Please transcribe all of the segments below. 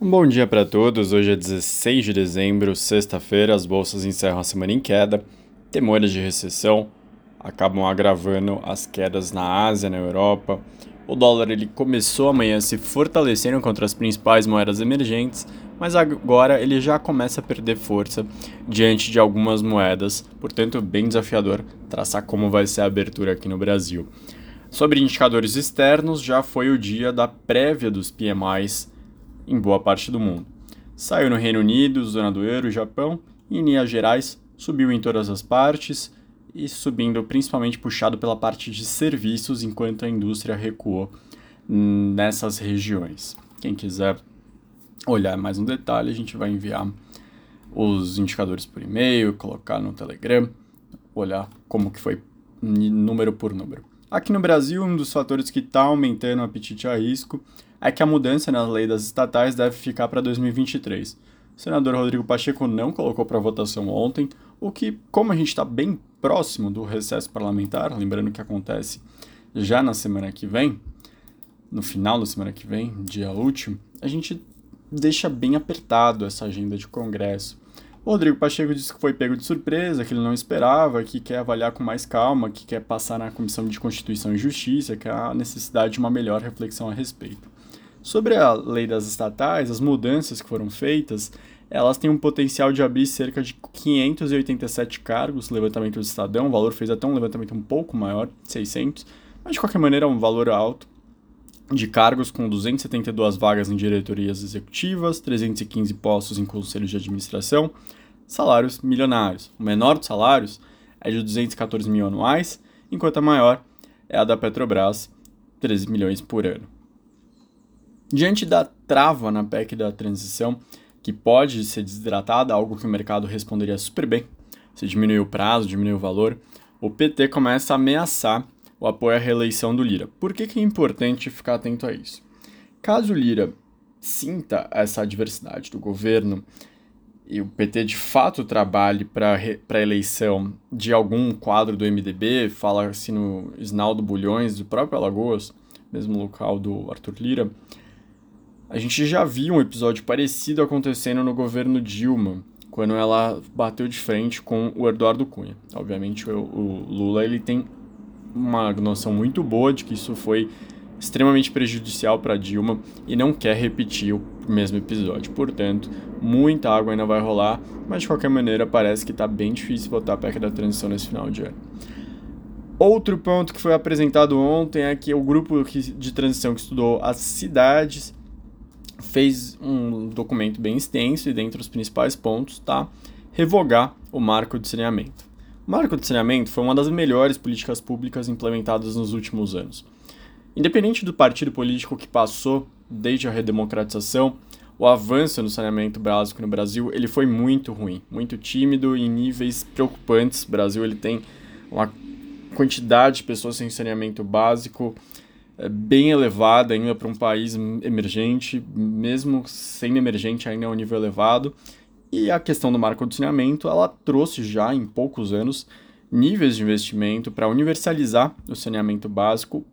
Um bom dia para todos. Hoje é 16 de dezembro, sexta-feira. As bolsas encerram a semana em queda. Temores de recessão acabam agravando as quedas na Ásia, na Europa. O dólar ele começou amanhã se fortalecendo contra as principais moedas emergentes, mas agora ele já começa a perder força diante de algumas moedas. Portanto, bem desafiador traçar como vai ser a abertura aqui no Brasil. Sobre indicadores externos, já foi o dia da prévia dos PMIs em boa parte do mundo. Saiu no Reino Unido, zona do euro, Japão, e em Minas Gerais subiu em todas as partes e subindo principalmente puxado pela parte de serviços, enquanto a indústria recuou nessas regiões. Quem quiser olhar mais no detalhe, a gente vai enviar os indicadores por e-mail, colocar no Telegram, olhar como que foi número por número. Aqui no Brasil, um dos fatores que está aumentando o apetite a risco é que a mudança na lei das estatais deve ficar para 2023. O senador Rodrigo Pacheco não colocou para votação ontem, o que, como a gente está bem próximo do recesso parlamentar, lembrando que acontece já na semana que vem, no final da semana que vem, dia último, a gente deixa bem apertado essa agenda de Congresso. Rodrigo Pacheco disse que foi pego de surpresa, que ele não esperava, que quer avaliar com mais calma, que quer passar na Comissão de Constituição e Justiça, que há necessidade de uma melhor reflexão a respeito. Sobre a lei das estatais, as mudanças que foram feitas, elas têm um potencial de abrir cerca de 587 cargos, levantamento do Estadão, o valor fez até um levantamento um pouco maior, 600, mas de qualquer maneira é um valor alto, de cargos com 272 vagas em diretorias executivas, 315 postos em conselhos de administração, salários milionários. O menor dos salários é de 214 mil anuais, enquanto a maior é a da Petrobras, 13 milhões por ano. Diante da trava na PEC da transição, que pode ser desidratada, algo que o mercado responderia super bem, se diminuir o prazo, diminuir o valor, o PT começa a ameaçar o apoio à reeleição do Lira. Por que, que é importante ficar atento a isso? Caso o Lira sinta essa adversidade do governo e o PT de fato trabalhe para a eleição de algum quadro do MDB, fala-se no Isnaldo Bulhões, do próprio Alagoas, mesmo local do Arthur Lira, a gente já viu um episódio parecido acontecendo no governo Dilma, quando ela bateu de frente com o Eduardo Cunha. Obviamente, o, o Lula ele tem uma noção muito boa de que isso foi extremamente prejudicial para Dilma e não quer repetir o mesmo episódio. Portanto, muita água ainda vai rolar, mas de qualquer maneira parece que está bem difícil botar a PEC da transição nesse final de ano. Outro ponto que foi apresentado ontem é que o grupo de transição que estudou as cidades fez um documento bem extenso e dentre os principais pontos tá revogar o marco de saneamento. Marco de saneamento foi uma das melhores políticas públicas implementadas nos últimos anos. Independente do partido político que passou desde a redemocratização, o avanço no saneamento básico no Brasil ele foi muito ruim, muito tímido em níveis preocupantes. O Brasil ele tem uma quantidade de pessoas sem saneamento básico é bem elevada ainda para um país emergente, mesmo sendo emergente ainda é um nível elevado. E a questão do marco do saneamento, ela trouxe já em poucos anos níveis de investimento para universalizar o saneamento básico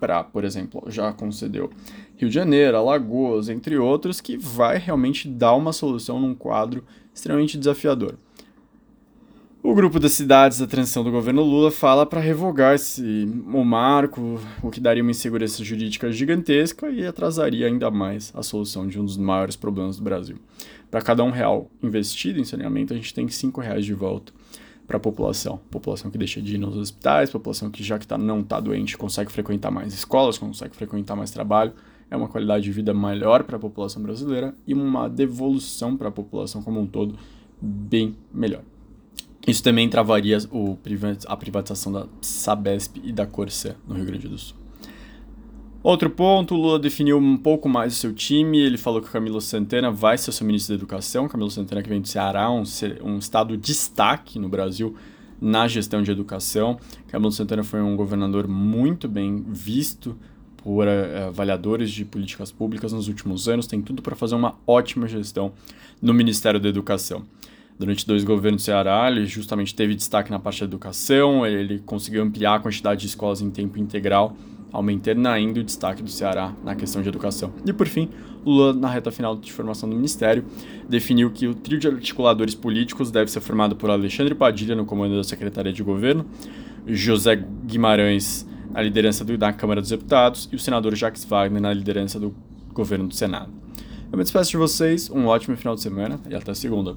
para, por exemplo, já concedeu Rio de Janeiro, Alagoas, entre outros, que vai realmente dar uma solução num quadro extremamente desafiador. O grupo das cidades da transição do governo Lula fala para revogar esse, o marco, o que daria uma insegurança jurídica gigantesca e atrasaria ainda mais a solução de um dos maiores problemas do Brasil. Para cada um real investido em saneamento, a gente tem cinco reais de volta para a população. População que deixa de ir nos hospitais, população que já que tá, não está doente consegue frequentar mais escolas, consegue frequentar mais trabalho. É uma qualidade de vida melhor para a população brasileira e uma devolução para a população como um todo bem melhor. Isso também travaria o, a privatização da Sabesp e da Corsã no Rio Grande do Sul. Outro ponto, Lula definiu um pouco mais o seu time. Ele falou que o Camilo Santana vai ser o seu ministro da Educação. Camilo Santana que vem do Ceará, um, um estado destaque no Brasil na gestão de educação. Camilo Santana foi um governador muito bem visto por uh, avaliadores de políticas públicas nos últimos anos. Tem tudo para fazer uma ótima gestão no Ministério da Educação durante dois governos do Ceará, ele justamente teve destaque na parte da educação, ele conseguiu ampliar a quantidade de escolas em tempo integral aumentando ainda o destaque do Ceará na questão de educação. E por fim, Lula, na reta final de formação do Ministério, definiu que o trio de articuladores políticos deve ser formado por Alexandre Padilha no comando da Secretaria de Governo, José Guimarães na liderança do, da Câmara dos Deputados e o senador Jacques Wagner na liderança do governo do Senado. Eu me despeço de vocês, um ótimo final de semana e até segunda.